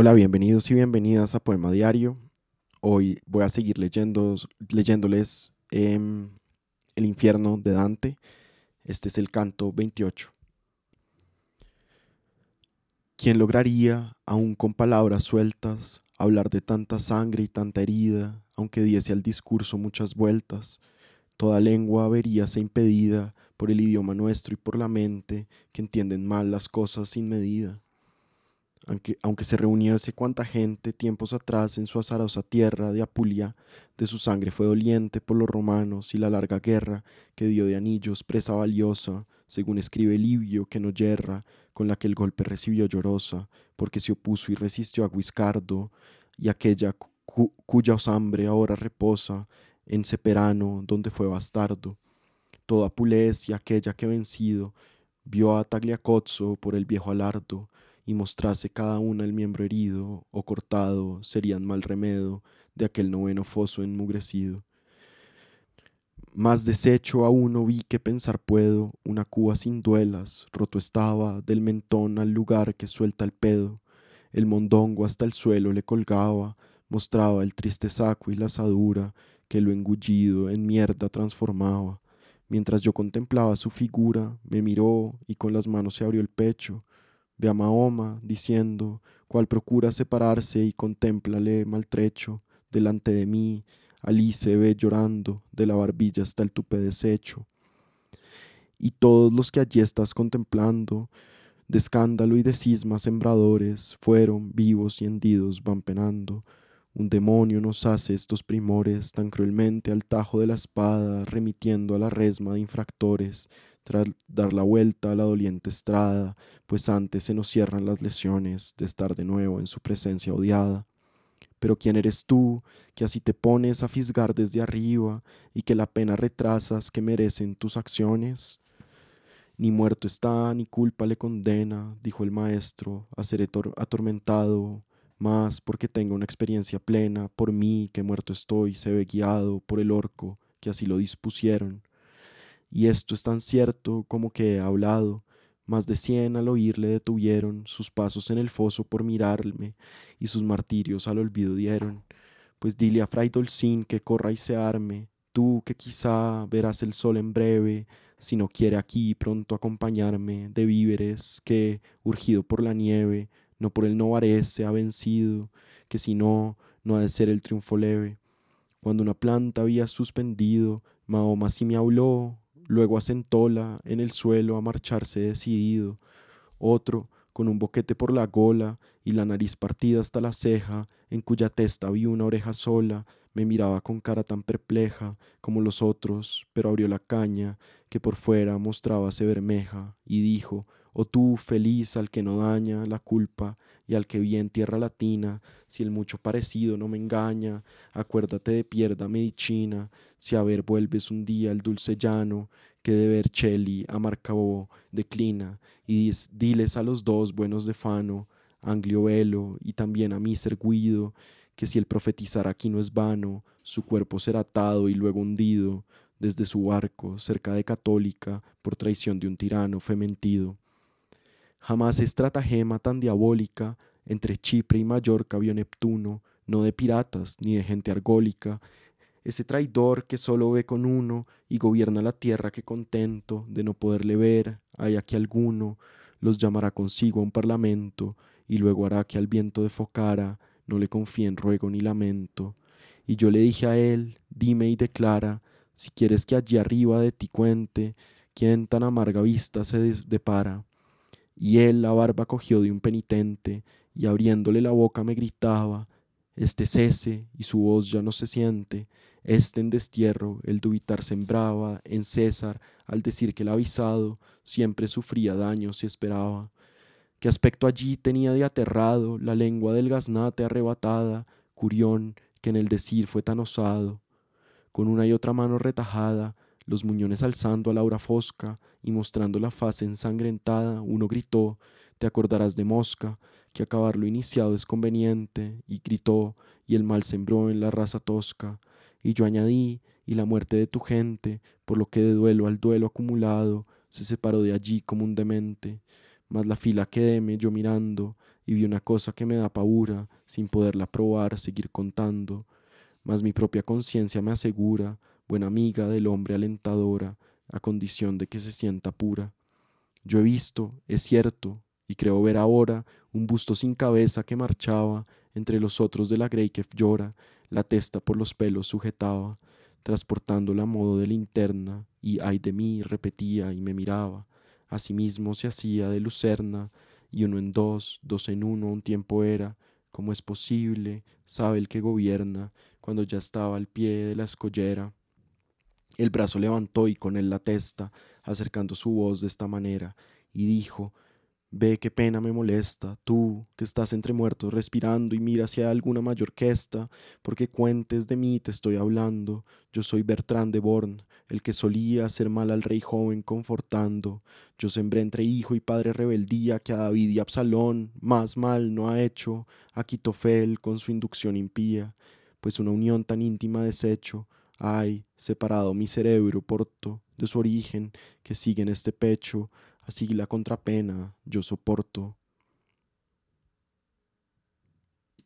Hola, bienvenidos y bienvenidas a Poema Diario. Hoy voy a seguir leyendo, leyéndoles em, El infierno de Dante. Este es el canto 28. ¿Quién lograría, aun con palabras sueltas, hablar de tanta sangre y tanta herida, aunque diese al discurso muchas vueltas? Toda lengua veríase impedida por el idioma nuestro y por la mente que entienden mal las cosas sin medida aunque, aunque se reuniese cuanta gente tiempos atrás en su azarosa tierra de Apulia, de su sangre fue doliente por los romanos y la larga guerra que dio de anillos presa valiosa, según escribe Livio que no yerra, con la que el golpe recibió llorosa, porque se opuso y resistió a Guiscardo, y aquella cuya osambre ahora reposa en Seperano, donde fue bastardo. Toda Apules y aquella que vencido vio a Tagliacozzo por el viejo alardo, y mostrase cada una el miembro herido o cortado, serían mal remedo de aquel noveno foso enmugrecido. Más deshecho a uno vi que pensar puedo, una cuba sin duelas, roto estaba del mentón al lugar que suelta el pedo, el mondongo hasta el suelo le colgaba, mostraba el triste saco y la asadura que lo engullido en mierda transformaba. Mientras yo contemplaba su figura, me miró y con las manos se abrió el pecho, Ve a Mahoma diciendo, cual procura separarse y contémplale maltrecho, delante de mí, Alí se ve llorando, de la barbilla hasta el tupe deshecho. Y todos los que allí estás contemplando, de escándalo y de cisma sembradores, fueron vivos y hendidos van penando. Un demonio nos hace estos primores tan cruelmente al tajo de la espada, remitiendo a la resma de infractores, dar la vuelta a la doliente estrada, pues antes se nos cierran las lesiones de estar de nuevo en su presencia odiada. Pero ¿quién eres tú, que así te pones a fisgar desde arriba y que la pena retrasas que merecen tus acciones? Ni muerto está, ni culpa le condena, dijo el maestro, a ser atormentado, más porque tenga una experiencia plena, por mí que muerto estoy, se ve guiado por el orco, que así lo dispusieron. Y esto es tan cierto como que he hablado. Más de cien al oírle detuvieron sus pasos en el foso por mirarme, y sus martirios al olvido dieron. Pues dile a Fray Dolcín que corra y se arme, tú que quizá verás el sol en breve, si no quiere aquí pronto acompañarme de víveres que, urgido por la nieve, no por el Novarés se ha vencido, que si no, no ha de ser el triunfo leve. Cuando una planta había suspendido, Mahoma sí me habló, luego asentóla en el suelo a marcharse decidido, otro, con un boquete por la gola y la nariz partida hasta la ceja, en cuya testa vi una oreja sola, me miraba con cara tan perpleja como los otros, pero abrió la caña, que por fuera mostrábase bermeja, y dijo, Oh tú, feliz al que no daña la culpa y al que bien tierra latina, si el mucho parecido no me engaña, acuérdate de pierda medicina, si a ver vuelves un día el dulce llano, que de Vercelli a Marcabo declina, y diles a los dos buenos de Fano, Anglio Velo y también a Miser Guido, que si el profetizar aquí no es vano, su cuerpo será atado y luego hundido desde su barco cerca de Católica por traición de un tirano fementido. Jamás estratagema tan diabólica entre Chipre y Mallorca vio Neptuno, no de piratas ni de gente argólica, ese traidor que solo ve con uno y gobierna la tierra que contento de no poderle ver, hay aquí alguno, los llamará consigo a un parlamento y luego hará que al viento de Focara no le confíen ruego ni lamento. Y yo le dije a él, dime y declara, si quieres que allí arriba de ti cuente, quién tan amarga vista se depara. Y él la barba cogió de un penitente, y abriéndole la boca me gritaba, este cese, y su voz ya no se siente, este en destierro, el dubitar sembraba en César, al decir que el avisado siempre sufría daños y esperaba. ¿Qué aspecto allí tenía de aterrado, la lengua del gaznate arrebatada, curión, que en el decir fue tan osado? Con una y otra mano retajada, los muñones alzando a Laura Fosca y mostrando la faz ensangrentada, uno gritó, te acordarás de Mosca, que acabar lo iniciado es conveniente, y gritó, y el mal sembró en la raza tosca, y yo añadí, y la muerte de tu gente, por lo que de duelo al duelo acumulado, se separó de allí como un demente, mas la fila quedéme yo mirando, y vi una cosa que me da paura, sin poderla probar, seguir contando, mas mi propia conciencia me asegura, buena amiga del hombre alentadora, a condición de que se sienta pura. Yo he visto, es cierto, y creo ver ahora, un busto sin cabeza que marchaba entre los otros de la grey que llora, la testa por los pelos sujetaba, transportándola a modo de linterna, y ay de mí repetía y me miraba. Asimismo se hacía de lucerna, y uno en dos, dos en uno un tiempo era, como es posible, sabe el que gobierna, cuando ya estaba al pie de la escollera. El brazo levantó y con él la testa, acercando su voz de esta manera, y dijo, Ve qué pena me molesta, tú que estás entre muertos respirando y mira si alguna mayor que porque cuentes de mí te estoy hablando. Yo soy Bertrand de Born, el que solía hacer mal al rey joven confortando. Yo sembré entre hijo y padre rebeldía que a David y Absalón más mal no ha hecho, a Quitofel con su inducción impía, pues una unión tan íntima deshecho. Ay, separado mi cerebro porto de su origen que sigue en este pecho, así la contrapena yo soporto.